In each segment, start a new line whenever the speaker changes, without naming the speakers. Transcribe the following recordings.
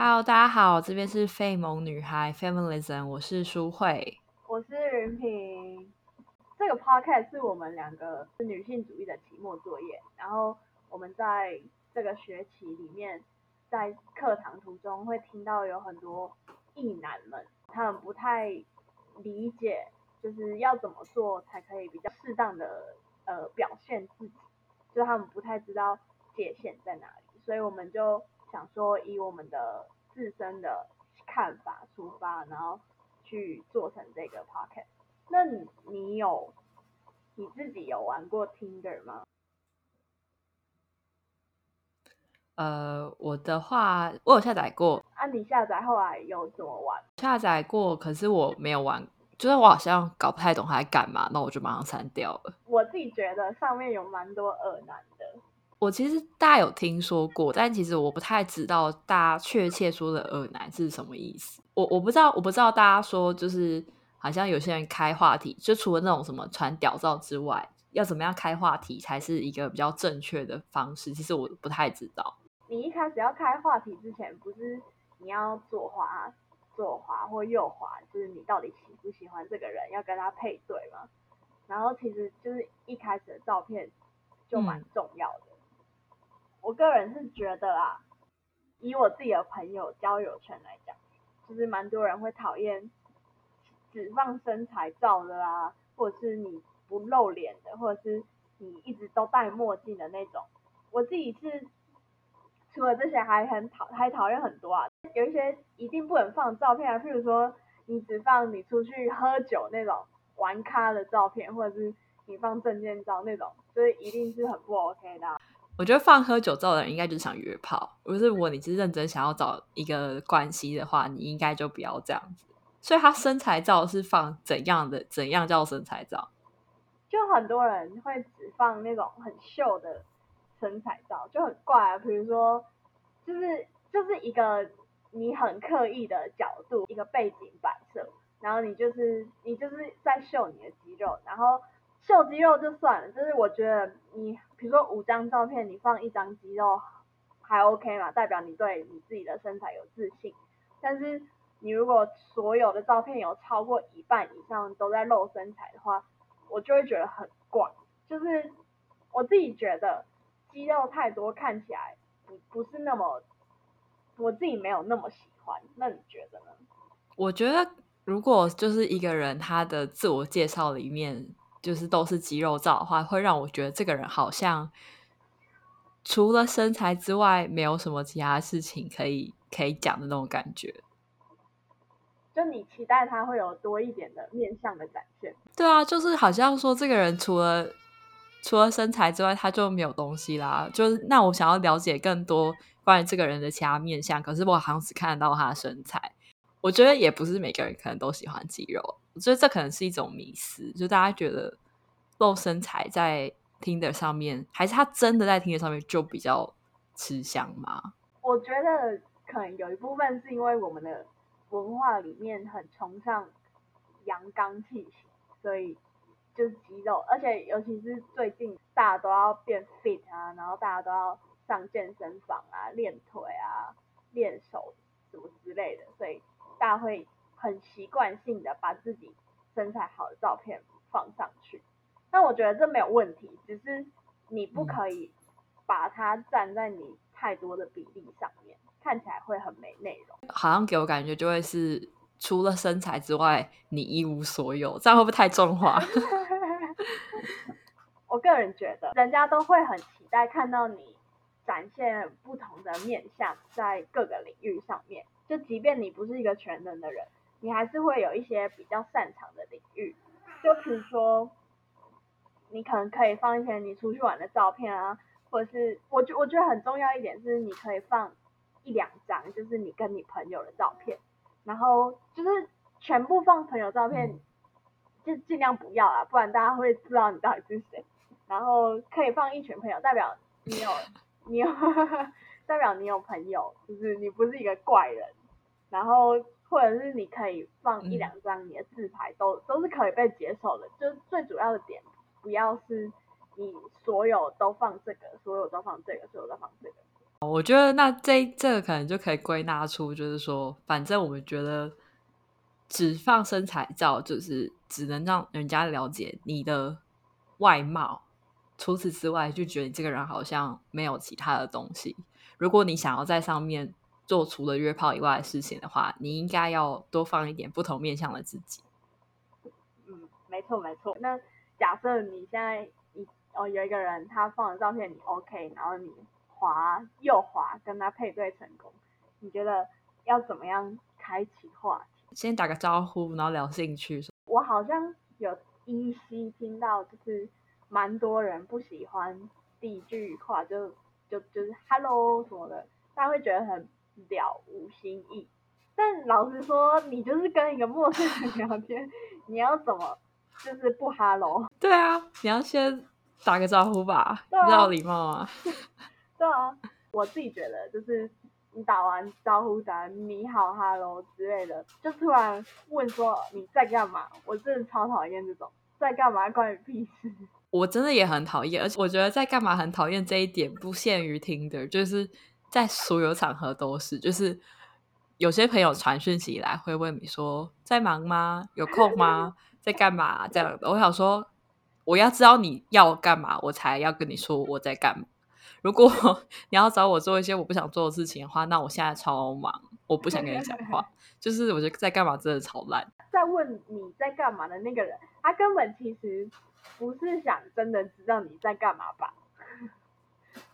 Hello，大家好，这边是费萌女孩 Feminism，我是舒慧，
我是云平。这个 podcast 是我们两个是女性主义的期末作业，然后我们在这个学期里面，在课堂途中会听到有很多异男们，他们不太理解，就是要怎么做才可以比较适当的呃表现自己，就他们不太知道界限在哪里，所以我们就想说以我们的自身的看法出发，然后去做成这个 podcast。那你你有你自己有玩过 Tinder 吗？
呃，我的话，我有下载过，
啊，你下载后来有怎么玩？
下载过，可是我没有玩，就是我好像搞不太懂它在干嘛，那我就马上删掉了。
我自己觉得上面有蛮多恶男的。
我其实大家有听说过，但其实我不太知道大家确切说的恶男是什么意思。我我不知道，我不知道大家说就是好像有些人开话题，就除了那种什么传屌照之外，要怎么样开话题才是一个比较正确的方式？其实我不太知道。
你一开始要开话题之前，不是你要左滑、左滑或右滑，就是你到底喜不喜欢这个人，要跟他配对吗？然后其实就是一开始的照片就蛮重要的。我个人是觉得啊，以我自己的朋友交友圈来讲，就是蛮多人会讨厌只放身材照的啦，或者是你不露脸的，或者是你一直都戴墨镜的那种。我自己是除了这些，还很讨还讨厌很多啊，有一些一定不能放照片啊，譬如说你只放你出去喝酒那种玩咖的照片，或者是你放证件照那种，就是一定是很不 OK 的。
我觉得放喝酒照的人应该就是想约炮。不是，如果你是认真想要找一个关系的话，你应该就不要这样子。所以他身材照是放怎样的？怎样叫身材照？
就很多人会只放那种很秀的身材照，就很怪啊。比如说，就是就是一个你很刻意的角度，一个背景摆设，然后你就是你就是在秀你的肌肉，然后。秀肌肉就算了，就是我觉得你，比如说五张照片，你放一张肌肉还 OK 嘛，代表你对你自己的身材有自信。但是你如果所有的照片有超过一半以上都在露身材的话，我就会觉得很怪。就是我自己觉得肌肉太多看起来不不是那么，我自己没有那么喜欢。那你觉得呢？
我觉得如果就是一个人他的自我介绍里面。就是都是肌肉照的话，会让我觉得这个人好像除了身材之外，没有什么其他事情可以可以讲的那种感觉。
就你期待他会有多一点的面相的展现。
对啊，就是好像说这个人除了除了身材之外，他就没有东西啦。就是那我想要了解更多关于这个人的其他面相，可是我好像只看得到他的身材。我觉得也不是每个人可能都喜欢肌肉。我觉得这可能是一种迷思，就大家觉得露身材在听的上面，还是他真的在听的上面就比较吃香吗？
我觉得可能有一部分是因为我们的文化里面很崇尚阳刚气息，所以就是肌肉，而且尤其是最近大家都要变 fit 啊，然后大家都要上健身房啊，练腿啊，练手什么之类的，所以大家会。很习惯性的把自己身材好的照片放上去，但我觉得这没有问题，只是你不可以把它站在你太多的比例上面，看起来会很没内容。
好像给我感觉就会是除了身材之外，你一无所有，这样会不会太重化？
我个人觉得，人家都会很期待看到你展现不同的面相，在各个领域上面，就即便你不是一个全能的人。你还是会有一些比较擅长的领域，就比如说，你可能可以放一些你出去玩的照片啊，或者是我觉我觉得很重要一点是，你可以放一两张，就是你跟你朋友的照片，然后就是全部放朋友照片，就尽量不要啦，不然大家会知道你到底是谁。然后可以放一群朋友，代表你有你有 代表你有朋友，就是你不是一个怪人，然后。或者是你可以放一两张你的自拍，都都是可以被接受的。就是最主要的点，不要是你所有都放这个，所有都放这个，所有都放这个。
我觉得那这这个可能就可以归纳出，就是说，反正我们觉得只放身材照，就是只能让人家了解你的外貌，除此之外，就觉得你这个人好像没有其他的东西。如果你想要在上面做除了约炮以外的事情的话，你应该要多放一点不同面向的自己。
嗯，没错没错。那假设你现在一哦有一个人他放的照片你 OK，然后你。滑右滑跟他配对成功，你觉得要怎么样开启话题？
先打个招呼，然后聊兴趣。
我好像有依稀听到，就是蛮多人不喜欢第一句话就就就是 “hello” 什么的，大家会觉得很了无新意。但老实说，你就是跟一个陌生人聊天，你要怎么就是不 “hello”？
对啊，你要先打个招呼吧，比较礼貌啊。
对啊，我自己觉得就是你打完招呼，打你好、hello 之类的，就突然问说你在干嘛，我真的超讨厌这种在干嘛关你屁事。
我真的也很讨厌，而且我觉得在干嘛很讨厌这一点不限于听的，就是在所有场合都是，就是有些朋友传讯息来会问你说在忙吗？有空吗？在干嘛？这样的，我想说我要知道你要干嘛，我才要跟你说我在干嘛。如果 你要找我做一些我不想做的事情的话，那我现在超忙，我不想跟你讲话。就是我觉得在干嘛真的超烂。
在问你在干嘛的那个人，他根本其实不是想真的知道你在干嘛吧？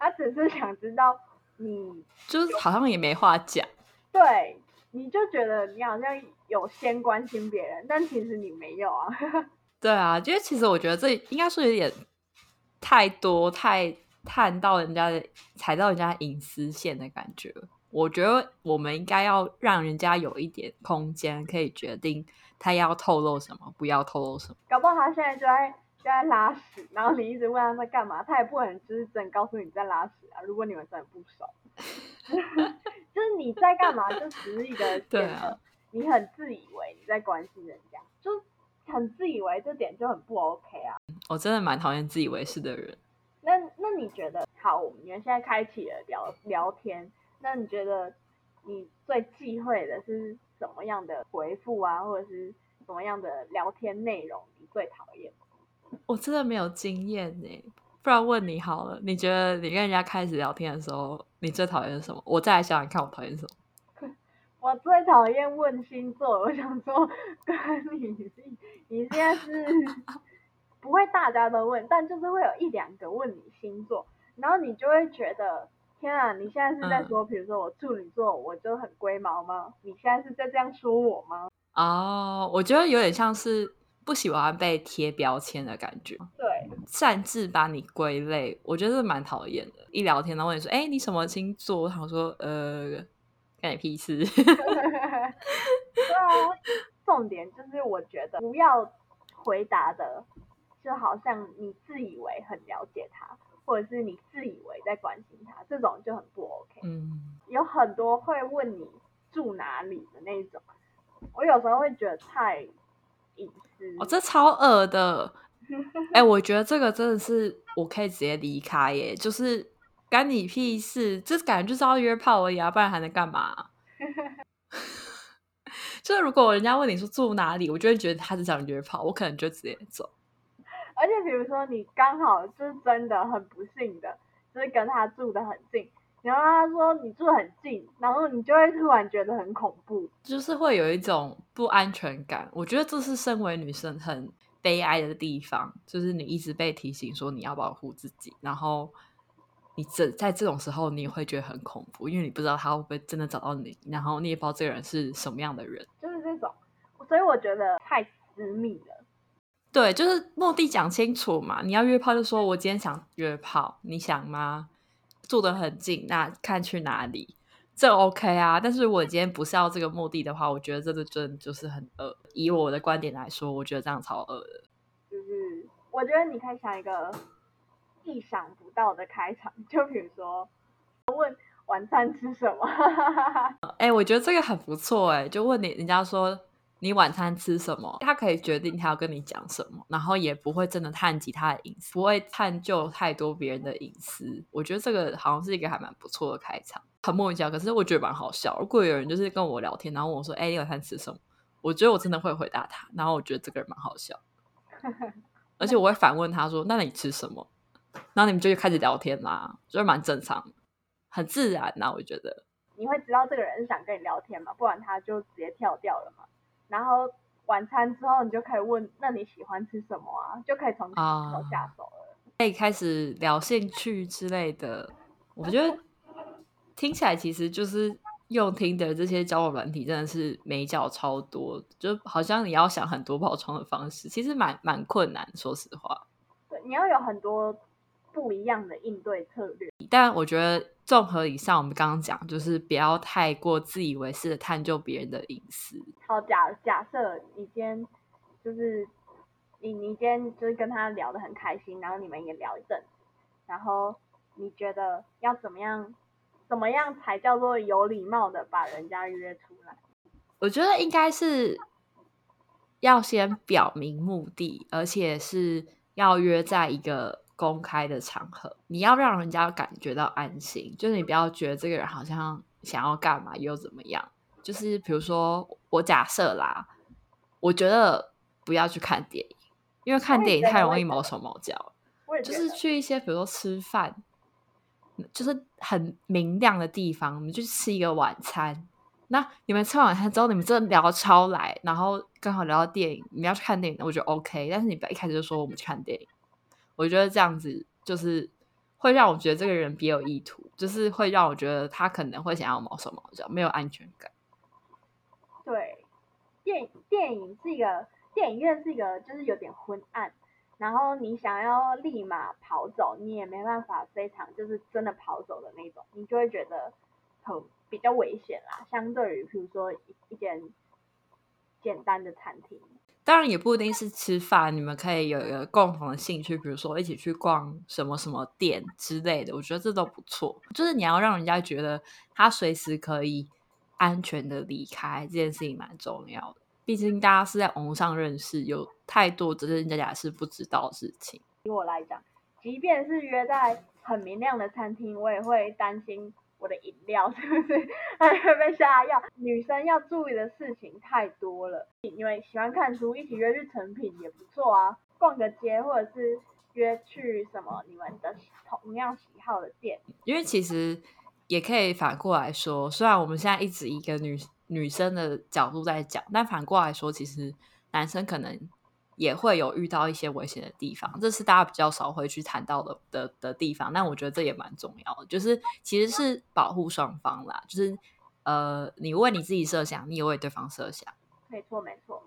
他只是想知道你，
就是好像也没话讲。
对，你就觉得你好像有先关心别人，但其实你没有啊。
对啊，因为其实我觉得这应该说有点太多太。探到人家的踩到人家隐私线的感觉，我觉得我们应该要让人家有一点空间，可以决定他要透露什么，不要透露什么。
搞不好他现在就在就在拉屎，然后你一直问他在干嘛，他也不可能就是真告诉你在拉屎啊。如果你们真的不熟，就是你在干嘛，就只是一个
对啊，
你很自以为你在关心人家，就很自以为这点就很不 OK 啊。
我真的蛮讨厌自以为是的人。
那那你觉得好？我们现在开启了聊聊天，那你觉得你最忌讳的是什么样的回复啊，或者是什么样的聊天内容你最讨厌？
我真的没有经验呢，不然问你好了，你觉得你跟人家开始聊天的时候，你最讨厌什么？我再来想想看，我讨厌什么？
我最讨厌问星座，我想说跟你，你现在是。不会大家都问，但就是会有一两个问你星座，然后你就会觉得天啊，你现在是在说，比如说我处女座，我就很龟毛吗？你现在是在这样说我吗？
哦，我觉得有点像是不喜欢被贴标签的感觉，
对，
擅自把你归类，我觉得蛮讨厌的。一聊天，然后问你说，哎，你什么星座？我想说，呃，干你屁事。对
啊，重点就是我觉得不要回答的。就好像你自以为很了解他，或者是你自以为在关心他，这种就很不 OK。
嗯，
有很多会问你住哪里的那种，我有时候会觉得太隐私。
哦，这超恶的。哎，我觉得这个真的是我可以直接离开耶，就是干你屁事，这感觉就是要约炮而已啊，不然还能干嘛？就是如果人家问你说住哪里，我就会觉得他是想约炮，我可能就直接走。
而且比如说你刚好是真的很不幸的，就是跟他住的很近，然后他说你住很近，然后你就会突然觉得很恐怖，
就是会有一种不安全感。我觉得这是身为女生很悲哀的地方，就是你一直被提醒说你要保护自己，然后你这在这种时候你也会觉得很恐怖，因为你不知道他会不会真的找到你，然后你也不知道这个人是什么样的人，
就是这种，所以我觉得太私密了。
对，就是目的讲清楚嘛。你要约炮就说，我今天想约炮，你想吗？住得很近，那看去哪里，这 OK 啊。但是我今天不是要这个目的的话，我觉得这个真的就是很恶。以我的观点来说，我觉得这样超恶的。
就是我觉得你可以想一个意想不到的开场，就比如说问晚餐吃什么。
哎，我觉得这个很不错哎，就问你人家说。你晚餐吃什么，他可以决定他要跟你讲什么，然后也不会真的探及他的隐私，不会探究太多别人的隐私。我觉得这个好像是一个还蛮不错的开场，很莫名其妙，可是我觉得蛮好笑。如果有人就是跟我聊天，然后问我说：“哎，你晚餐吃什么？”我觉得我真的会回答他，然后我觉得这个人蛮好笑，而且我会反问他说：“那你吃什么？”然后你们就开始聊天啦，就是蛮正常，很自然呐。我觉得
你会知道这个人是想跟你聊天嘛，不然他就直接跳掉了嘛。然后晚餐之后，你就可以问：“那你喜欢吃什么啊？”就可以从起手下手了，
可以开始聊兴趣之类的。我觉得听起来其实就是用听的这些交友软体，真的是美角超多，就好像你要想很多包装的方式，其实蛮蛮困难。说实话，
对，你要有很多不一样的应对策略。
但我觉得。综合以上，我们刚刚讲，就是不要太过自以为是的探究别人的隐私。
好，假假设你今天就是你你今天就是跟他聊得很开心，然后你们也聊一阵，然后你觉得要怎么样怎么样才叫做有礼貌的把人家约出来？
我觉得应该是要先表明目的，而且是要约在一个。公开的场合，你要让人家感觉到安心，就是你不要觉得这个人好像想要干嘛又怎么样。就是比如说，我假设啦，我觉得不要去看电影，因为看电影太容易毛手毛脚。就是去一些比如说吃饭，就是很明亮的地方，我们去吃一个晚餐。那你们吃完晚餐之后，你们真的聊超来，然后刚好聊到电影，你们要去看电影，我觉得 OK。但是你不要一开始就说我们去看电影。我觉得这样子就是会让我觉得这个人别有意图，就是会让我觉得他可能会想要毛手毛脚，没有安全感。
对，电电影是一个电影院是一个就是有点昏暗，然后你想要立马跑走，你也没办法非常就是真的跑走的那种，你就会觉得很比较危险啦。相对于比如说一一间简单的餐厅。
当然也不一定是吃饭，你们可以有一个共同的兴趣，比如说一起去逛什么什么店之类的，我觉得这都不错。就是你要让人家觉得他随时可以安全的离开，这件事情蛮重要的。毕竟大家是在网上认识，有太多真真假假是不知道的事情。
以我来讲，即便是约在很明亮的餐厅，我也会担心。我的饮料 是不是还会被下药？女生要注意的事情太多了。因为喜欢看书，一起约去成品也不错啊，逛个街，或者是约去什么你们的同样喜好的店。
因为其实也可以反过来说，虽然我们现在一直一个女女生的角度在讲，但反过来说，其实男生可能。也会有遇到一些危险的地方，这是大家比较少会去谈到的的的地方。但我觉得这也蛮重要的，就是其实是保护双方啦，就是呃，你为你自己设想，你也为对方设想。
没错，没错。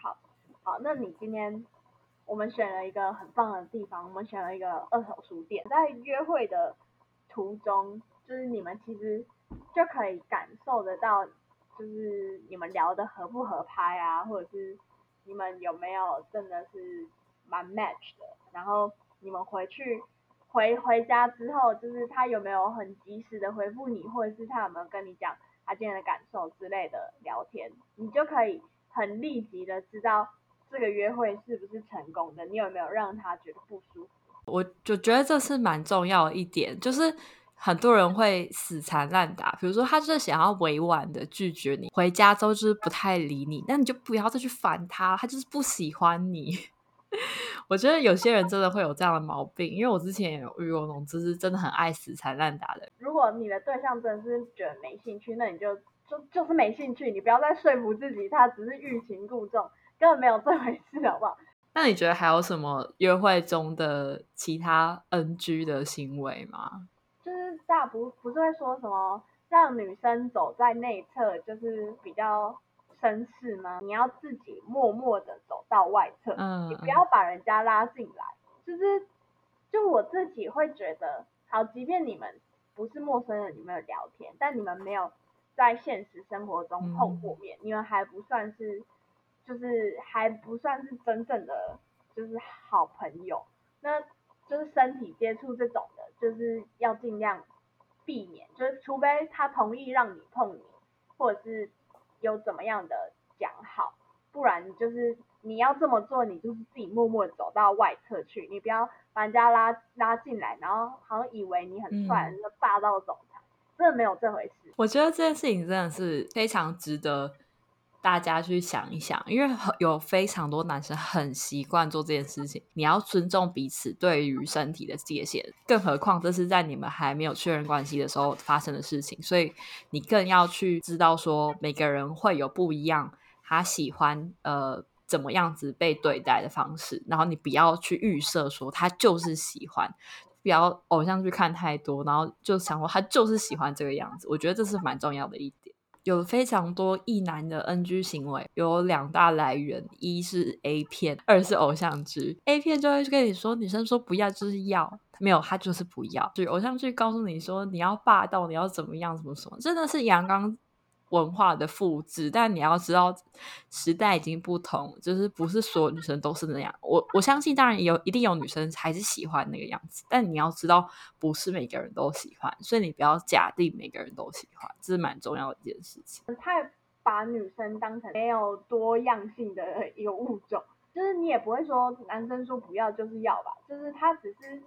好，好，那你今天我们选了一个很棒的地方，我们选了一个二手书店，在约会的途中，就是你们其实就可以感受得到，就是你们聊的合不合拍啊，或者是。你们有没有真的是蛮 match 的？然后你们回去回回家之后，就是他有没有很及时的回复你，或者是他有没有跟你讲他今天的感受之类的聊天，你就可以很立即的知道这个约会是不是成功的。你有没有让他觉得不舒服？
我就觉得这是蛮重要的一点，就是。很多人会死缠烂打，比如说他就是想要委婉的拒绝你，回家之后就是不太理你，那你就不要再去烦他，他就是不喜欢你。我觉得有些人真的会有这样的毛病，因为我之前也有遇过那种就是真的很爱死缠烂打的。
如果你的对象真的是觉得没兴趣，那你就就就是没兴趣，你不要再说服自己他只是欲擒故纵，根本没有这回事，好不好？
那你觉得还有什么约会中的其他 NG 的行为吗？
大不不是会说什么让女生走在内侧就是比较绅士吗？你要自己默默的走到外侧，嗯你不要把人家拉进来。就是就我自己会觉得，好，即便你们不是陌生人，你们有聊天，但你们没有在现实生活中碰过面，你们还不算是就是还不算是真正的就是好朋友。那就是身体接触这种的，就是要尽量。避免就是，除非他同意让你碰你，或者是有怎么样的讲好不然就是你要这么做，你就是自己默默走到外侧去，你不要把人家拉拉进来，然后好像以为你很帅，那霸道总裁，真的没有这回事。
我觉得这件事情真的是非常值得。大家去想一想，因为有非常多男生很习惯做这件事情。你要尊重彼此对于身体的界限，更何况这是在你们还没有确认关系的时候发生的事情，所以你更要去知道说，每个人会有不一样，他喜欢呃怎么样子被对待的方式，然后你不要去预设说他就是喜欢，不要偶像剧看太多，然后就想说他就是喜欢这个样子。我觉得这是蛮重要的一。有非常多异男的 NG 行为，有两大来源：一是 A 片，二是偶像剧。A 片就会跟你说，女生说不要就是要，没有他就是不要。就偶像剧告诉你说，你要霸道，你要怎么样，怎么什么，真的是阳刚。文化的复制，但你要知道时代已经不同，就是不是所有女生都是那样。我我相信，当然有一定有女生还是喜欢那个样子，但你要知道，不是每个人都喜欢，所以你不要假定每个人都喜欢，这是蛮重要的一件事情。
太把女生当成没有多样性的一个物种，就是你也不会说男生说不要就是要吧，就是他只是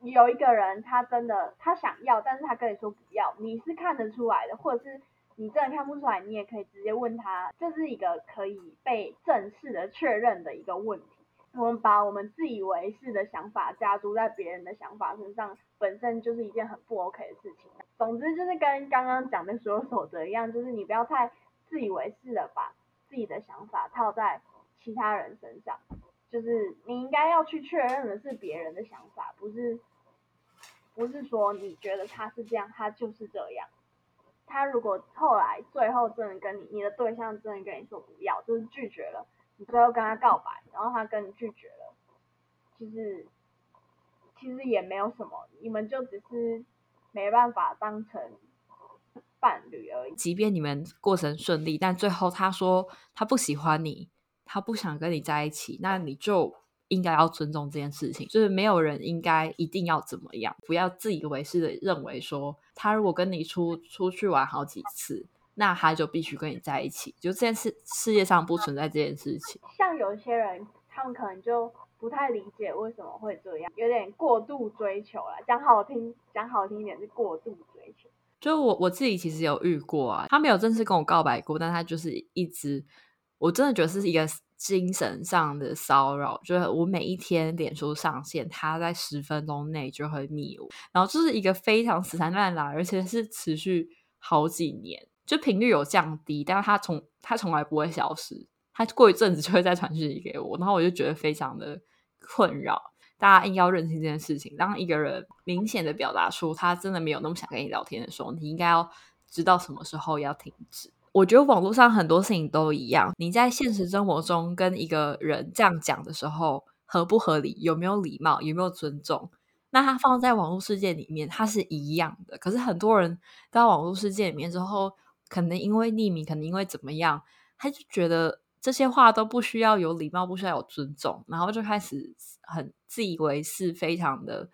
有一个人他真的他想要，但是他跟你说不要，你是看得出来的，或者是。你真的看不出来，你也可以直接问他，这是一个可以被正式的确认的一个问题。我们把我们自以为是的想法加注在别人的想法身上，本身就是一件很不 OK 的事情。总之就是跟刚刚讲的所有守则一样，就是你不要太自以为是的把自己的想法套在其他人身上。就是你应该要去确认的是别人的想法，不是不是说你觉得他是这样，他就是这样。他如果后来最后真的跟你，你的对象真的跟你说不要，就是拒绝了，你最后跟他告白，然后他跟你拒绝了，其实其实也没有什么，你们就只是没办法当成伴侣而已。
即便你们过程顺利，但最后他说他不喜欢你，他不想跟你在一起，那你就。应该要尊重这件事情，就是没有人应该一定要怎么样，不要自以为是的认为说，他如果跟你出出去玩好几次，那他就必须跟你在一起。就这件事，世界上不存在这件事情。
像有些人，他们可能就不太理解为什么会这样，有点过度追求了。讲好听，讲好听一点是过度追求。
就我我自己其实有遇过啊，他没有正式跟我告白过，但他就是一直，我真的觉得是一个。精神上的骚扰，就是我每一天脸书上线，他在十分钟内就会密我，然后就是一个非常死缠烂打，而且是持续好几年，就频率有降低，但是他从他从来不会消失，他过一阵子就会再传讯息给我，然后我就觉得非常的困扰。大家应该要认清这件事情，当一个人明显的表达出他真的没有那么想跟你聊天的时候，你应该要知道什么时候要停止。我觉得网络上很多事情都一样。你在现实生活中跟一个人这样讲的时候，合不合理？有没有礼貌？有没有尊重？那他放在网络世界里面，他是一样的。可是很多人到网络世界里面之后，可能因为匿名，可能因为怎么样，他就觉得这些话都不需要有礼貌，不需要有尊重，然后就开始很自以为是，非常的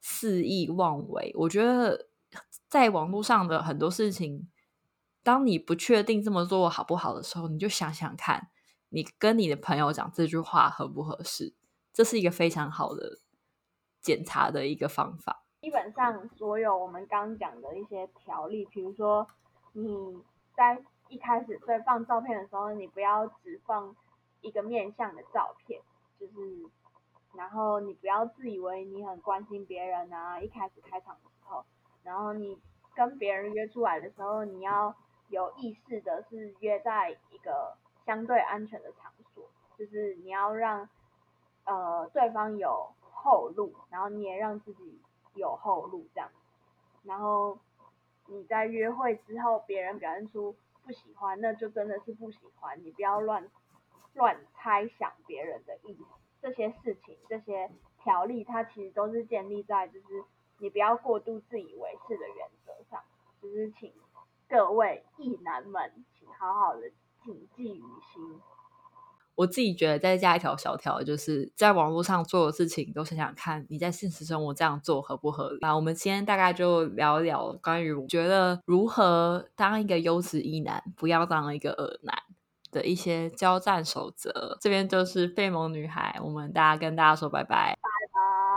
肆意妄为。我觉得在网络上的很多事情。当你不确定这么做好不好的时候，你就想想看，你跟你的朋友讲这句话合不合适？这是一个非常好的检查的一个方法。
基本上，所有我们刚讲的一些条例，比如说你在一开始在放照片的时候，你不要只放一个面向的照片，就是，然后你不要自以为你很关心别人啊。一开始开场的时候，然后你跟别人约出来的时候，你要。有意识的是约在一个相对安全的场所，就是你要让呃对方有后路，然后你也让自己有后路这样。然后你在约会之后，别人表现出不喜欢，那就真的是不喜欢，你不要乱乱猜想别人的意思。这些事情、这些条例，它其实都是建立在就是你不要过度自以为是的原则上，就是请。各位意男们，请好好的谨记于心。
我自己觉得再加一条小条，就是在网络上做的事情，都想想看你在现实生活这样做合不合理。那我们今天大概就聊一聊关于我觉得如何当一个优质一男，不要当一个恶男。的一些交战守则。这边就是费蒙女孩，我们大家跟大家说拜拜。
拜拜。